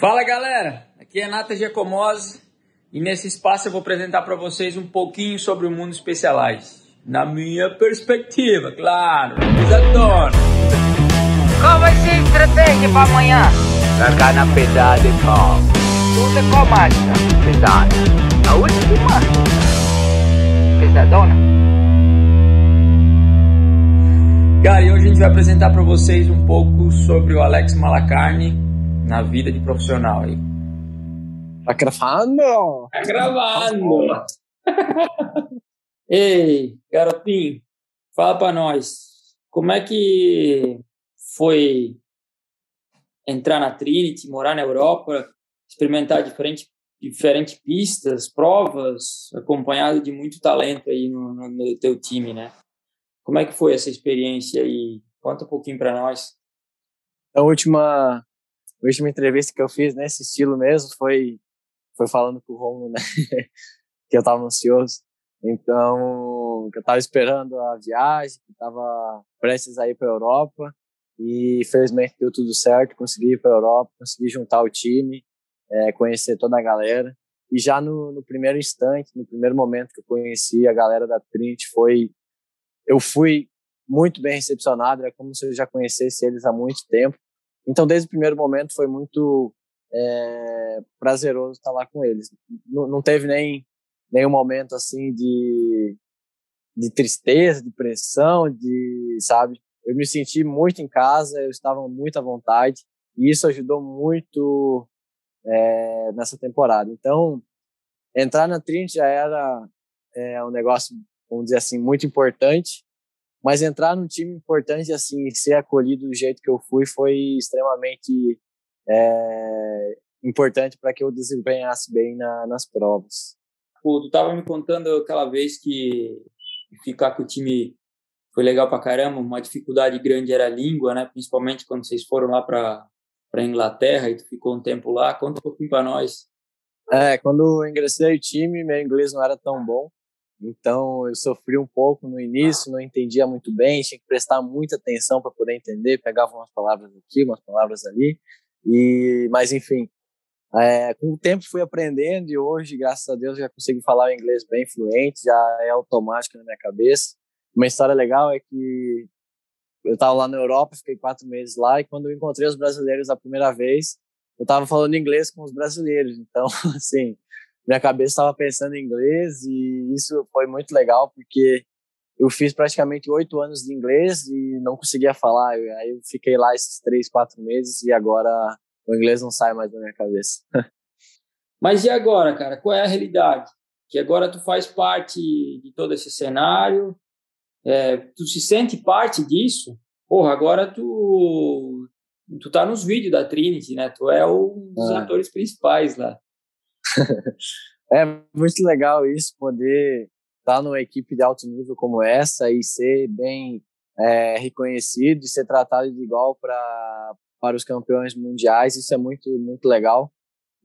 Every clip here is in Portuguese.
Fala galera, aqui é Nata Giacomose e nesse espaço eu vou apresentar para vocês um pouquinho sobre o mundo Specialized. Na minha perspectiva, claro, pesadona. Qual vai ser a estratégia para amanhã? Largar na pesada e. Tudo é qual marcha? Pesada. A última? Pesadona. Cara, e hoje a gente vai apresentar para vocês um pouco sobre o Alex Malacarne na vida de profissional aí. Tá gravando? Tá gravando! Ei, garotinho, fala para nós, como é que foi entrar na Trinity, morar na Europa, experimentar diferentes diferentes pistas, provas, acompanhado de muito talento aí no, no, no teu time, né? Como é que foi essa experiência aí? Conta um pouquinho para nós. A última, a última entrevista que eu fiz nesse estilo mesmo foi, foi falando com o Romulo, né? que eu estava ansioso. Então, que eu estava esperando a viagem, que estava prestes a ir para Europa. E felizmente deu tudo certo, consegui ir para Europa, consegui juntar o time, é, conhecer toda a galera. E já no, no, primeiro instante, no primeiro momento que eu conheci a galera da Trinity, foi eu fui muito bem recepcionado, é como se eu já conhecesse eles há muito tempo. Então, desde o primeiro momento, foi muito é, prazeroso estar lá com eles. Não, não teve nem nenhum momento assim de, de tristeza, de pressão, de, sabe? Eu me senti muito em casa, eu estava muito à vontade e isso ajudou muito é, nessa temporada. Então, entrar na Trinity já era é, um negócio vamos dizer assim, muito importante. Mas entrar num time importante, assim, ser acolhido do jeito que eu fui, foi extremamente é, importante para que eu desempenhasse bem na, nas provas. Pô, tu tava me contando aquela vez que ficar com o time foi legal pra caramba, uma dificuldade grande era a língua, né? Principalmente quando vocês foram lá para para Inglaterra e tu ficou um tempo lá. Conta um pouquinho para nós. É, quando eu ingressei no time, meu inglês não era tão bom. Então eu sofri um pouco no início, não entendia muito bem, tinha que prestar muita atenção para poder entender, pegava umas palavras aqui, umas palavras ali, e mas enfim, é, com o tempo fui aprendendo e hoje, graças a Deus, já consigo falar o inglês bem fluente, já é automático na minha cabeça. Uma história legal é que eu estava lá na Europa, fiquei quatro meses lá e quando eu encontrei os brasileiros a primeira vez, eu estava falando inglês com os brasileiros. Então, assim, minha cabeça estava pensando em inglês e isso foi muito legal porque eu fiz praticamente oito anos de inglês e não conseguia falar. Aí eu fiquei lá esses três, quatro meses e agora o inglês não sai mais da minha cabeça. Mas e agora, cara? Qual é a realidade? Que agora tu faz parte de todo esse cenário, é, tu se sente parte disso? Porra, agora tu tu tá nos vídeos da Trinity, né? Tu é um dos é. atores principais lá. é muito legal isso, poder estar numa equipe de alto nível como essa e ser bem é, reconhecido e ser tratado de igual para para os campeões mundiais. Isso é muito muito legal.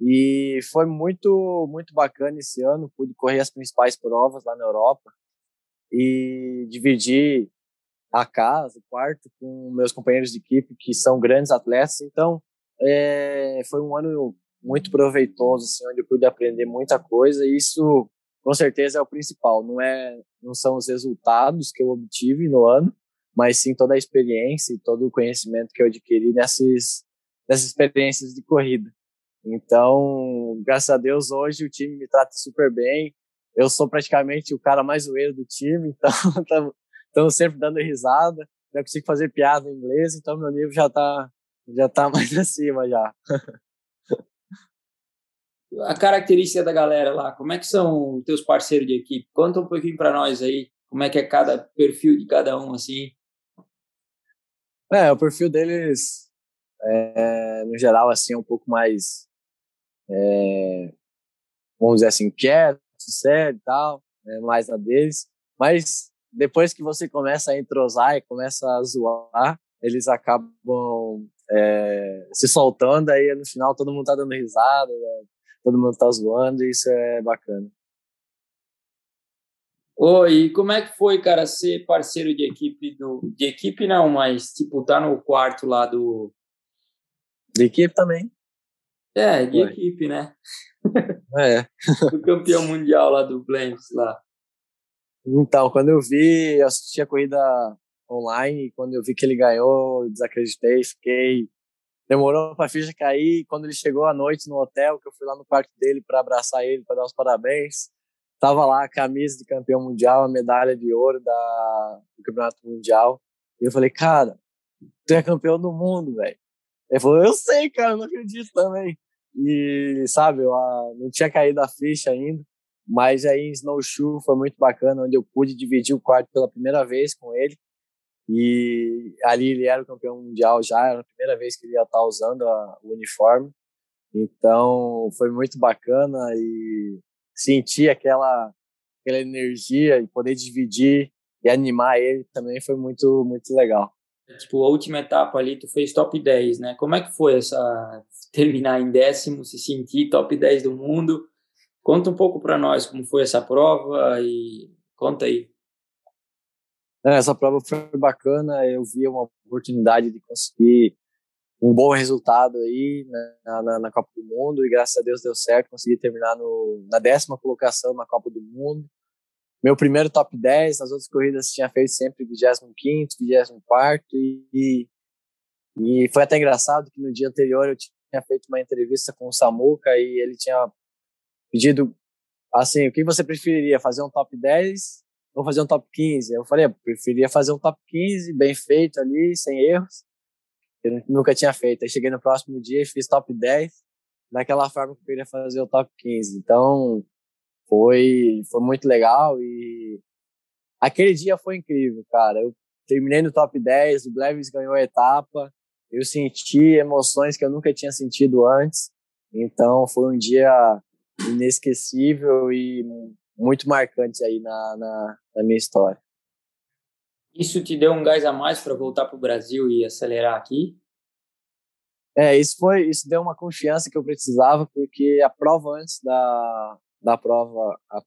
E foi muito muito bacana esse ano, pude correr as principais provas lá na Europa e dividir a casa, o quarto com meus companheiros de equipe que são grandes atletas. Então, é, foi um ano muito proveitoso, assim, onde eu pude aprender muita coisa. E isso, com certeza, é o principal. Não é, não são os resultados que eu obtive no ano, mas sim toda a experiência e todo o conhecimento que eu adquiri nessas, nessas experiências de corrida. Então, graças a Deus, hoje o time me trata super bem. Eu sou praticamente o cara mais zoeiro do time, então estamos sempre dando risada. Já consigo fazer piada em inglês, então meu nível já está já tá mais acima já. A característica da galera lá, como é que são teus parceiros de equipe? Conta um pouquinho para nós aí, como é que é cada perfil de cada um, assim. É, o perfil deles, é, no geral, assim, é um pouco mais, é, vamos dizer assim, quieto, sério e tal, é mais a deles. Mas depois que você começa a entrosar e começa a zoar, eles acabam é, se soltando, aí no final todo mundo tá dando risada, todo mundo tá zoando e isso é bacana. Oi, como é que foi, cara, ser parceiro de equipe do. De equipe não, mas tipo, tá no quarto lá do. De equipe também. É, de Foi. equipe, né? É. o campeão mundial lá do Blends lá. Então, quando eu vi, eu assisti a corrida online, quando eu vi que ele ganhou, desacreditei, fiquei. Demorou para a ficha cair. Quando ele chegou à noite no hotel, que eu fui lá no quarto dele para abraçar ele, para dar os parabéns, tava lá a camisa de campeão mundial, a medalha de ouro da, do campeonato mundial. E eu falei, cara, tu é campeão do mundo, velho. Ele falou, eu sei, cara, não acredito também. E, sabe, eu ah, não tinha caído a ficha ainda. Mas aí em Snowshoe foi muito bacana, onde eu pude dividir o quarto pela primeira vez com ele. E ali ele era o campeão mundial já, era a primeira vez que ele ia estar usando a, o uniforme. Então foi muito bacana e sentir aquela, aquela energia e poder dividir e animar ele também foi muito, muito legal. Tipo, a última etapa ali, tu fez top 10, né? Como é que foi essa terminar em décimo, se sentir top 10 do mundo? Conta um pouco para nós como foi essa prova e conta aí. Essa prova foi bacana, eu vi uma oportunidade de conseguir um bom resultado aí na, na, na, Copa do Mundo e graças a Deus deu certo, consegui terminar no, na décima colocação na Copa do Mundo. Meu primeiro top 10, nas outras corridas tinha feito sempre 25º, 24º e, e foi até engraçado que no dia anterior eu tinha feito uma entrevista com o Samuca e ele tinha pedido assim, o que você preferiria, fazer um top 10 ou fazer um top 15? Eu falei, eu preferia fazer um top 15, bem feito ali, sem erros. Eu nunca tinha feito. Aí cheguei no próximo dia e fiz top 10, daquela forma que eu queria fazer o top 15. Então, foi, foi muito legal e aquele dia foi incrível, cara. Eu terminei no top 10, o Blevis ganhou a etapa, eu senti emoções que eu nunca tinha sentido antes. Então, foi um dia inesquecível e muito marcante aí na, na, na minha história. Isso te deu um gás a mais para voltar para o Brasil e acelerar aqui? É, isso foi, isso deu uma confiança que eu precisava, porque a prova antes da, da prova, a,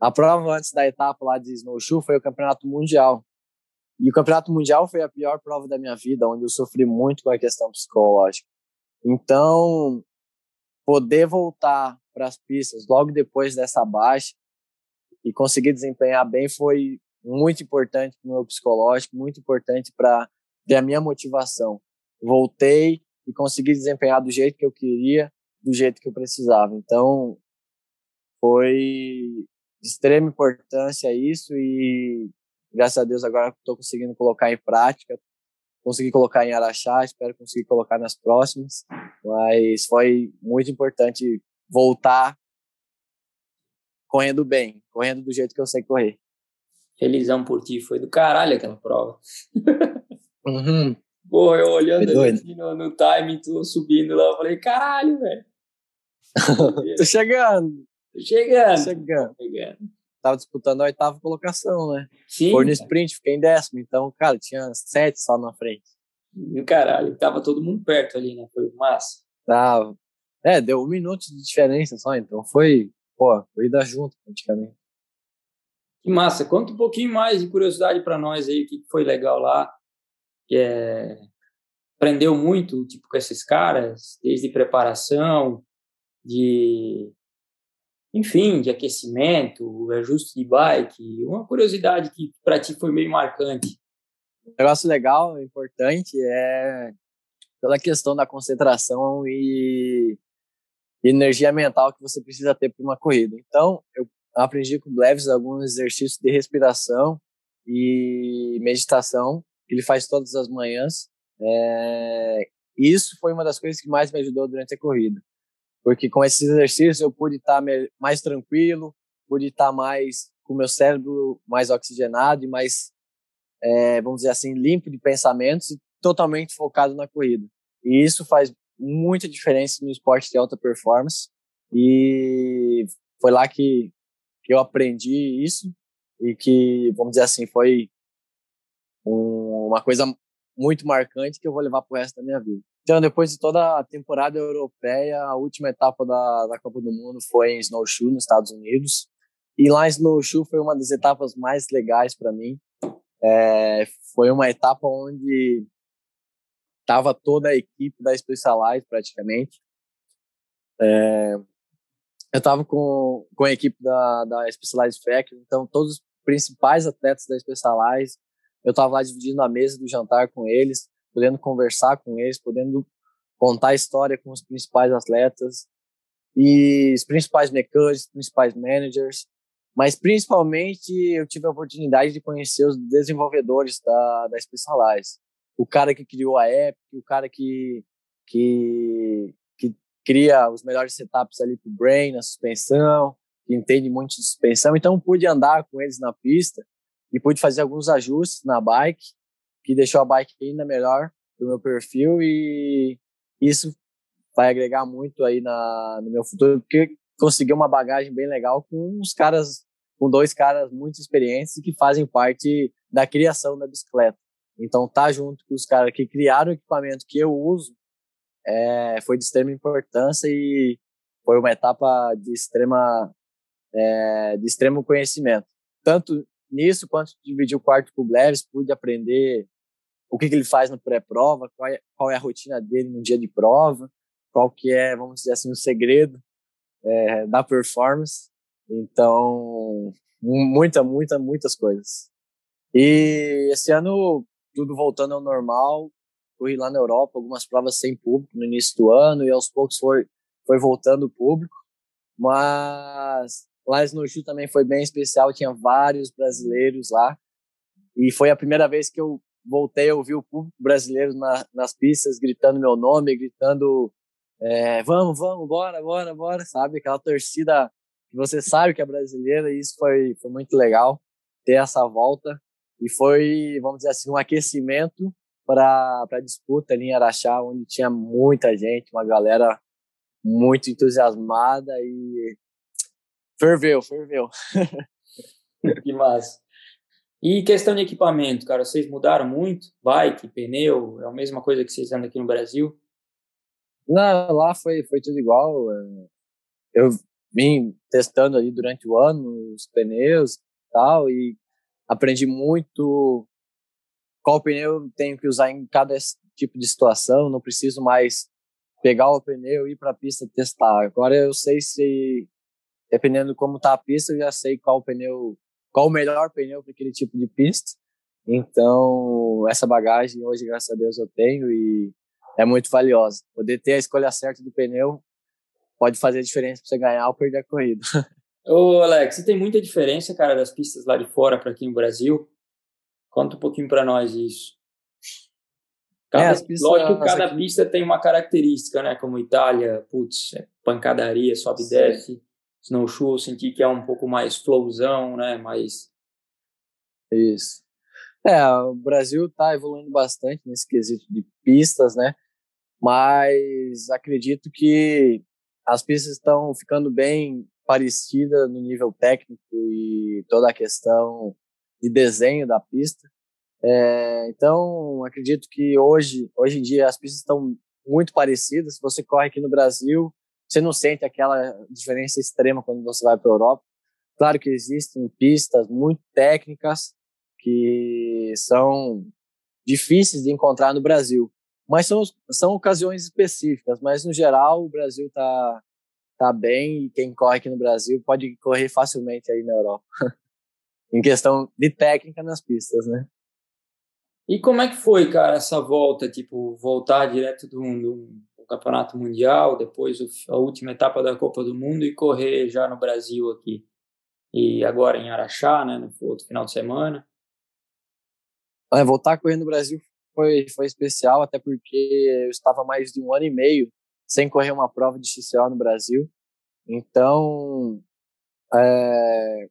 a prova antes da etapa lá de snowshoe foi o campeonato mundial. E o campeonato mundial foi a pior prova da minha vida, onde eu sofri muito com a questão psicológica. Então, poder voltar para as pistas logo depois dessa baixa e conseguir desempenhar bem foi muito importante para o meu psicológico, muito importante para a minha motivação. Voltei e consegui desempenhar do jeito que eu queria, do jeito que eu precisava. Então, foi de extrema importância isso e graças a Deus agora estou conseguindo colocar em prática, consegui colocar em Araxá, espero conseguir colocar nas próximas, mas foi muito importante voltar correndo bem, correndo do jeito que eu sei correr. Felizão por ti, foi do caralho aquela prova. Uhum. Pô, eu olhando assim no, no time, tu subindo lá, eu falei, caralho, velho. Tô chegando. Tô chegando. Tô chegando. Tô chegando. Tava disputando a oitava colocação, né? Sim. Foi no sprint, fiquei em décimo, então, cara, tinha sete só na frente. Caralho, tava todo mundo perto ali, né? Foi massa. Tava. É, deu um minuto de diferença só, então foi, pô, corrida junto praticamente. Que massa. Conta um pouquinho mais de curiosidade para nós aí, o que foi legal lá. Que é... Aprendeu muito, tipo, com esses caras, desde preparação, de... Enfim, de aquecimento, ajuste de bike. Uma curiosidade que para ti foi meio marcante. Um negócio legal, importante, é pela questão da concentração e energia mental que você precisa ter para uma corrida. Então, eu aprendi com o Bleves alguns exercícios de respiração e meditação que ele faz todas as manhãs. É, isso foi uma das coisas que mais me ajudou durante a corrida, porque com esses exercícios eu pude estar mais tranquilo, pude estar mais com o meu cérebro mais oxigenado e mais, é, vamos dizer assim, limpo de pensamentos e totalmente focado na corrida. E isso faz muita diferença no esporte de alta performance. E foi lá que, que eu aprendi isso e que, vamos dizer assim, foi um, uma coisa muito marcante que eu vou levar para o resto da minha vida. Então, depois de toda a temporada europeia, a última etapa da, da Copa do Mundo foi em Snowshoe, nos Estados Unidos. E lá em Snowshoe foi uma das etapas mais legais para mim. É, foi uma etapa onde Tava toda a equipe da Specialized praticamente. É, eu estava com, com a equipe da, da Specialized Factory, então todos os principais atletas da Specialized, eu estava lá dividindo a mesa do jantar com eles, podendo conversar com eles, podendo contar a história com os principais atletas e os principais mecânicos, os principais managers, mas principalmente eu tive a oportunidade de conhecer os desenvolvedores da, da Specialized. O cara que criou a app, o cara que, que, que cria os melhores setups ali para o Brain, na suspensão, que entende muito de suspensão. Então, pude andar com eles na pista e pude fazer alguns ajustes na bike, que deixou a bike ainda melhor para o meu perfil e isso vai agregar muito aí na, no meu futuro, porque consegui uma bagagem bem legal com uns caras, com dois caras muito experientes que fazem parte da criação da bicicleta. Então, tá junto com os caras que criaram o equipamento que eu uso é, foi de extrema importância e foi uma etapa de extrema é, de extremo conhecimento. Tanto nisso quanto dividir o quarto com o Bleres, pude aprender o que, que ele faz no pré-prova, qual, é, qual é a rotina dele no dia de prova, qual que é, vamos dizer assim, o segredo é, da performance. Então, muita, muita, muitas coisas. E esse ano, tudo voltando ao normal, corri lá na Europa, algumas provas sem público no início do ano, e aos poucos foi, foi voltando o público. Mas lá no Snowshoe também foi bem especial, tinha vários brasileiros lá. E foi a primeira vez que eu voltei a ouvir o público brasileiro na, nas pistas, gritando meu nome, gritando é, vamos, vamos, bora, bora, bora, sabe? Aquela torcida que você sabe que é brasileira e isso foi, foi muito legal ter essa volta e foi, vamos dizer assim, um aquecimento para a disputa ali em Araxá, onde tinha muita gente, uma galera muito entusiasmada e ferveu, ferveu. que massa. E questão de equipamento, cara, vocês mudaram muito? Bike, pneu, é a mesma coisa que vocês andam aqui no Brasil? Não, lá foi, foi tudo igual. É, eu vim testando ali durante o ano os pneus e tal, e aprendi muito qual pneu tenho que usar em cada tipo de situação. Não preciso mais pegar o pneu e ir para a pista testar. Agora eu sei se, dependendo como tá a pista, eu já sei qual pneu, qual o melhor pneu para aquele tipo de pista. Então, essa bagagem hoje, graças a Deus, eu tenho e é muito valiosa. Poder ter a escolha certa do pneu pode fazer a diferença para você ganhar ou perder a corrida. Ô, Alex, você tem muita diferença, cara, das pistas lá de fora para aqui no Brasil? Conta um pouquinho para nós isso. Cada, é, pistas, lógico que cada aqui... pista tem uma característica, né? Como Itália, putz, é pancadaria, sobe e desce. Snowshoe, eu senti que é um pouco mais flowzão, né? Mais... Isso. É, o Brasil está evoluindo bastante nesse quesito de pistas, né? mas acredito que as pistas estão ficando bem parecidas no nível técnico e toda a questão de desenho da pista. É, então, acredito que hoje, hoje em dia as pistas estão muito parecidas. Se você corre aqui no Brasil, você não sente aquela diferença extrema quando você vai para a Europa. Claro que existem pistas muito técnicas que são difíceis de encontrar no Brasil. Mas são, são ocasiões específicas, mas no geral o Brasil tá, tá bem e quem corre aqui no Brasil pode correr facilmente aí na Europa. em questão de técnica nas pistas, né? E como é que foi, cara, essa volta, tipo, voltar direto do, do, do campeonato mundial, depois a última etapa da Copa do Mundo e correr já no Brasil aqui? E agora em Araxá, né, no outro final de semana? É, voltar a correr no Brasil foi, foi especial, até porque eu estava mais de um ano e meio sem correr uma prova de XCO no Brasil. Então, é,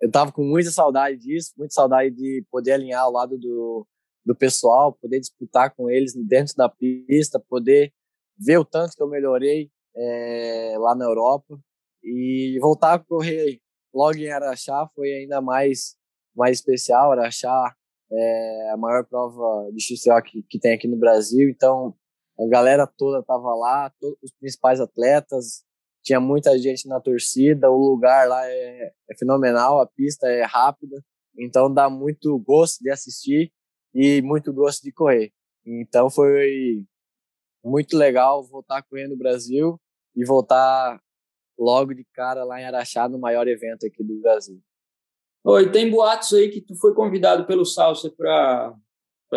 eu estava com muita saudade disso, muita saudade de poder alinhar ao lado do, do pessoal, poder disputar com eles dentro da pista, poder ver o tanto que eu melhorei é, lá na Europa e voltar a correr logo em Araxá foi ainda mais mais especial. Araxá é a maior prova de XCO que, que tem aqui no Brasil, então a galera toda estava lá, todos os principais atletas, tinha muita gente na torcida, o lugar lá é, é fenomenal, a pista é rápida, então dá muito gosto de assistir e muito gosto de correr. Então foi muito legal voltar a correr no Brasil e voltar logo de cara lá em Araxá, no maior evento aqui do Brasil. Oi, tem boatos aí que tu foi convidado pelo Salsa para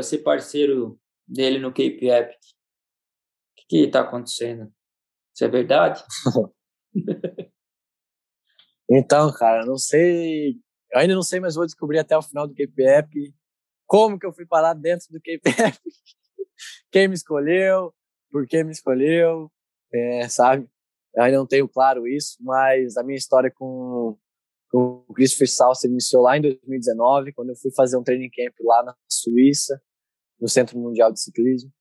ser parceiro dele no Cape Epic. O que está acontecendo? Isso é verdade? então, cara, não sei. Eu ainda não sei, mas vou descobrir até o final do Cape Epic como que eu fui parar dentro do Cape Epic. Quem me escolheu, por que me escolheu, é, sabe? Eu ainda não tenho claro isso, mas a minha história com, com o Christopher Salsa iniciou lá em 2019, quando eu fui fazer um training camp lá na Suíça, no Centro Mundial de Ciclismo.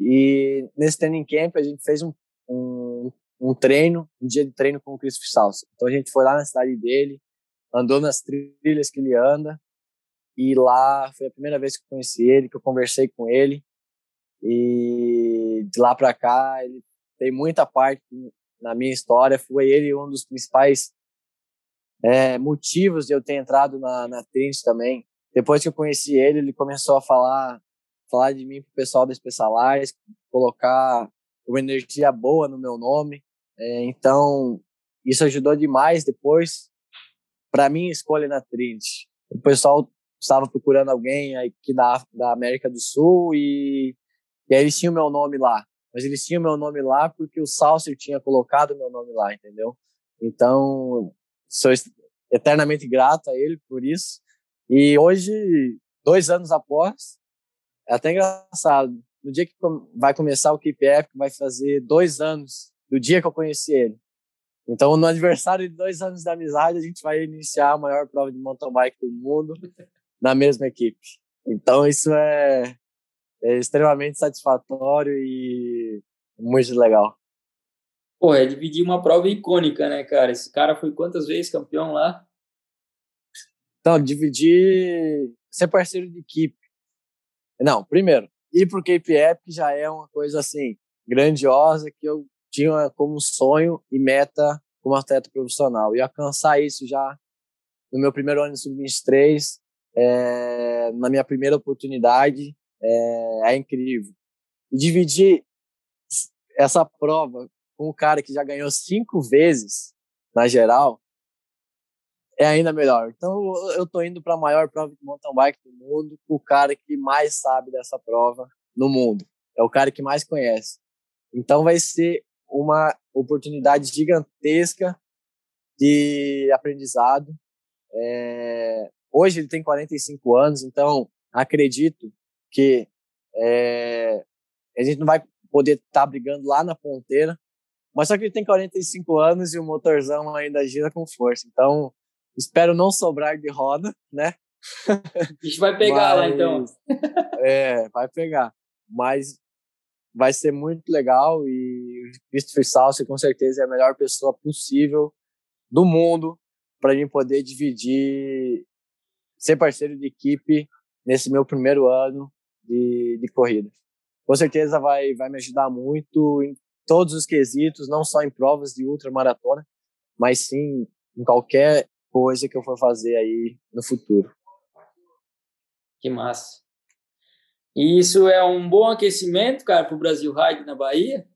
E nesse training camp a gente fez um, um, um treino, um dia de treino com o Christopher Salsa. Então a gente foi lá na cidade dele, andou nas trilhas que ele anda, e lá foi a primeira vez que eu conheci ele, que eu conversei com ele. E de lá para cá, ele tem muita parte na minha história. Foi ele um dos principais é, motivos de eu ter entrado na, na Trinity também. Depois que eu conheci ele, ele começou a falar, falar de mim pro pessoal da Specialized, colocar uma energia boa no meu nome. É, então, isso ajudou demais depois para minha escolha na Trinity. O pessoal estava procurando alguém aqui da, da América do Sul e, e aí eles tinham meu nome lá. Mas eles tinham meu nome lá porque o Salser tinha colocado meu nome lá, entendeu? Então, sou eternamente grato a ele por isso. E hoje, dois anos após, é até engraçado. No dia que vai começar o Epic, vai fazer dois anos do dia que eu conheci ele. Então, no aniversário de dois anos de amizade, a gente vai iniciar a maior prova de mountain bike do mundo na mesma equipe. Então, isso é, é extremamente satisfatório e muito legal. Pô, é dividir uma prova icônica, né, cara? Esse cara foi quantas vezes campeão lá? Então, dividir, ser parceiro de equipe. Não, primeiro, ir pro Cape Epic já é uma coisa assim, grandiosa, que eu tinha como sonho e meta como atleta profissional. E alcançar isso já no meu primeiro ano de sub-23, é, na minha primeira oportunidade, é, é incrível. E dividir essa prova com o cara que já ganhou cinco vezes na geral é ainda melhor. Então eu tô indo para a maior prova de mountain bike do mundo, o cara que mais sabe dessa prova no mundo. É o cara que mais conhece. Então vai ser uma oportunidade gigantesca de aprendizado. É... Hoje ele tem 45 anos, então acredito que é... a gente não vai poder estar tá brigando lá na ponteira, mas só que ele tem 45 anos e o motorzão ainda gira com força. Então, espero não sobrar de roda, né? A gente vai pegar mas, lá então. é, vai pegar. Mas vai ser muito legal e o Christopher Salsi com certeza é a melhor pessoa possível do mundo para mim poder dividir, ser parceiro de equipe nesse meu primeiro ano de, de corrida. Com certeza vai, vai me ajudar muito em todos os quesitos, não só em provas de ultramaratona, mas sim em qualquer coisa que eu for fazer aí no futuro. Que massa. E isso é um bom aquecimento, cara, para o Brasil Ride na Bahia?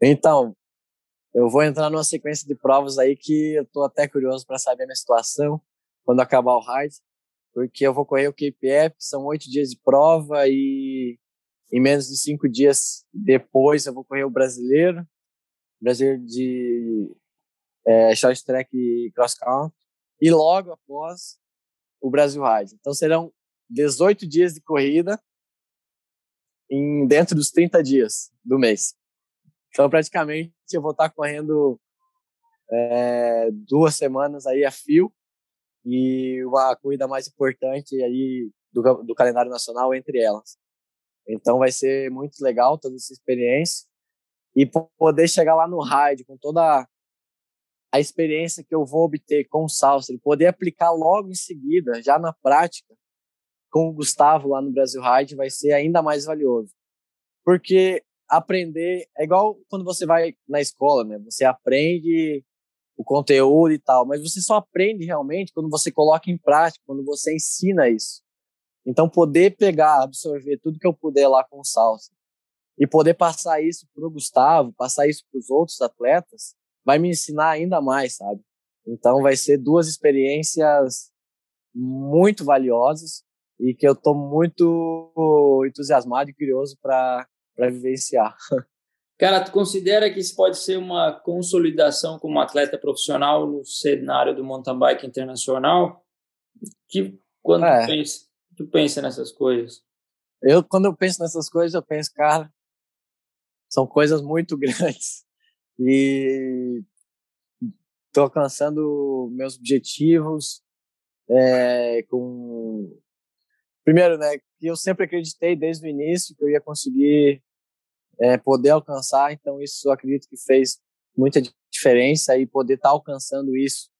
Então, eu vou entrar numa sequência de provas aí que eu estou até curioso para saber a minha situação quando acabar o ride, porque eu vou correr o KPF, são oito dias de prova e em menos de cinco dias depois eu vou correr o brasileiro, brasileiro de é, short track e cross country, e logo após o Brasil Ride. Então serão 18 dias de corrida em dentro dos 30 dias do mês. Então, praticamente, eu vou estar correndo é, duas semanas aí a fio e uma corrida mais importante aí do, do calendário nacional entre elas. Então, vai ser muito legal toda essa experiência e poder chegar lá no ride com toda a experiência que eu vou obter com o salsa e poder aplicar logo em seguida, já na prática, com o Gustavo lá no Brasil Ride vai ser ainda mais valioso. Porque aprender é igual quando você vai na escola, né? Você aprende o conteúdo e tal, mas você só aprende realmente quando você coloca em prática, quando você ensina isso. Então, poder pegar, absorver tudo que eu puder lá com o salsa e poder passar isso para o Gustavo, passar isso para os outros atletas, vai me ensinar ainda mais, sabe? Então vai ser duas experiências muito valiosas e que eu estou muito entusiasmado e curioso para vivenciar. Cara, tu considera que isso pode ser uma consolidação como atleta profissional no cenário do mountain bike internacional? Que quando é. tu, pensa, tu pensa nessas coisas? Eu quando eu penso nessas coisas, eu penso, cara, são coisas muito grandes e estou alcançando meus objetivos é, com primeiro, né, que eu sempre acreditei desde o início que eu ia conseguir é, poder alcançar. Então, isso eu acredito que fez muita diferença e poder estar tá alcançando isso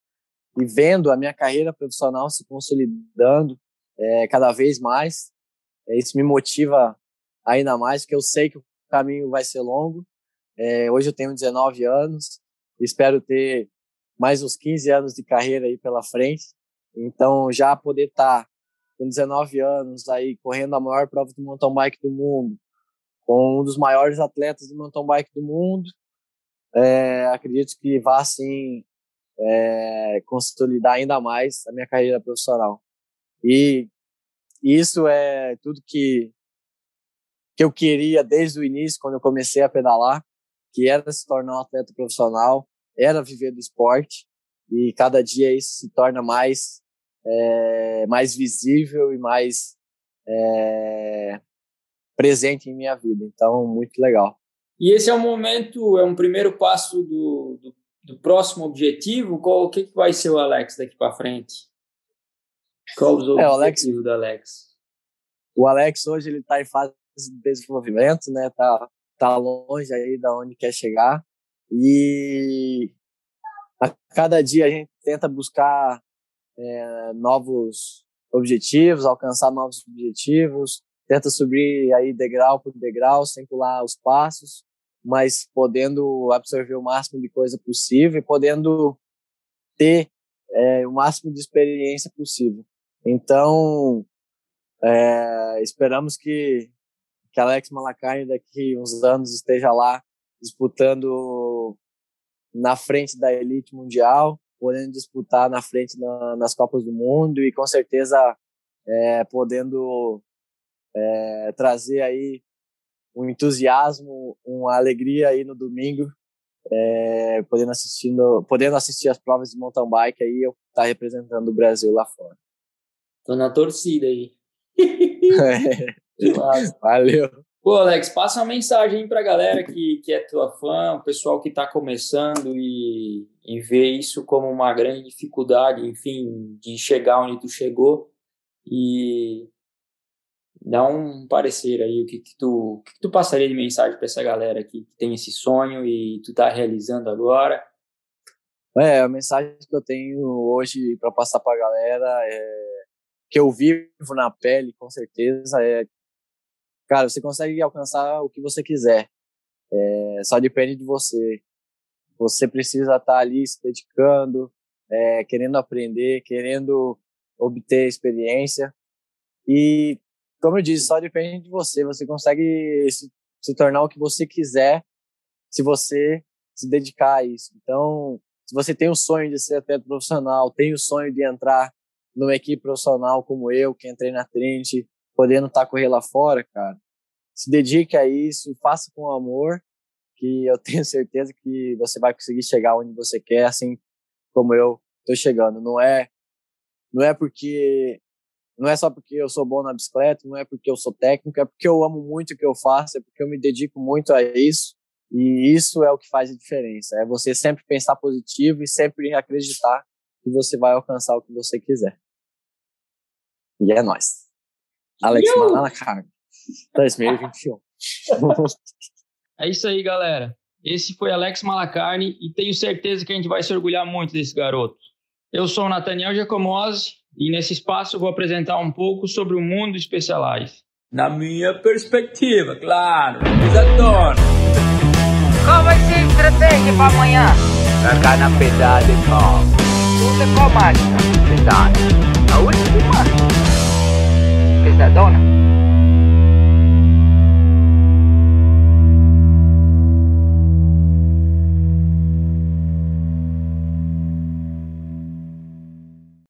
e vendo a minha carreira profissional se consolidando é, cada vez mais. É, isso me motiva ainda mais, porque eu sei que o caminho vai ser longo. É, hoje eu tenho 19 anos, espero ter mais uns 15 anos de carreira aí pela frente. Então, já poder estar tá com 19 anos aí correndo a maior prova de mountain bike do mundo, com um dos maiores atletas de mountain bike do mundo. É, acredito que vá, assim, é, consolidar ainda mais a minha carreira profissional. E isso é tudo que, que eu queria desde o início, quando eu comecei a pedalar, que era se tornar um atleta profissional, era viver do esporte, e cada dia isso se torna mais, é, mais visível e mais é, presente em minha vida. Então, muito legal. E esse é um momento, é um primeiro passo do, do, do próximo objetivo. Qual, o que, que vai ser o Alex daqui para frente? Qual os é, objetivos do Alex? O Alex hoje ele está em fase de desenvolvimento, né? Tá, tá longe aí da onde quer chegar e a cada dia a gente tenta buscar é, novos objetivos, alcançar novos objetivos, tenta subir aí degrau por degrau, sem pular os passos, mas podendo absorver o máximo de coisa possível e podendo ter é, o máximo de experiência possível. Então, é, esperamos que, que Alex Malacarne daqui uns anos esteja lá disputando na frente da elite mundial, podendo disputar na frente na, nas Copas do Mundo e com certeza é, podendo é, trazer aí um entusiasmo, uma alegria aí no domingo, é, podendo assistindo, podendo assistir as provas de mountain bike aí, eu estar tá representando o Brasil lá fora. Tô na torcida aí. é. Valeu. Pô, Alex, passa uma mensagem aí pra galera que, que é tua fã, o pessoal que tá começando e, e vê isso como uma grande dificuldade, enfim, de chegar onde tu chegou. E dá um parecer aí, o que, que, tu, que, que tu passaria de mensagem para essa galera que, que tem esse sonho e tu tá realizando agora? É, a mensagem que eu tenho hoje para passar para a galera é que eu vivo na pele, com certeza, é cara, você consegue alcançar o que você quiser. É, só depende de você. Você precisa estar tá ali se dedicando, é, querendo aprender, querendo obter experiência. E como eu disse, só depende de você. Você consegue se, se tornar o que você quiser se você se dedicar a isso. Então, se você tem o sonho de ser atleta profissional, tem o sonho de entrar numa equipe profissional como eu, que entrei na Trinity, podendo estar tá lá fora, cara, se dedique a isso, faça com amor, que eu tenho certeza que você vai conseguir chegar onde você quer, assim como eu estou chegando. Não é, não é porque não é só porque eu sou bom na bicicleta, não é porque eu sou técnico, é porque eu amo muito o que eu faço, é porque eu me dedico muito a isso. E isso é o que faz a diferença. É você sempre pensar positivo e sempre acreditar que você vai alcançar o que você quiser. E é nóis. Alex Malacarne, 2021. é isso aí, galera. Esse foi Alex Malacarne e tenho certeza que a gente vai se orgulhar muito desse garoto. Eu sou o Nathaniel Giacomozzi e nesse espaço eu vou apresentar um pouco sobre o mundo Specialized. Na minha perspectiva, claro, Isadona. Qual vai ser a estratégia para amanhã? Largar na pedada e. Tudo é qual marcha? Pesada. A última. Pesadona.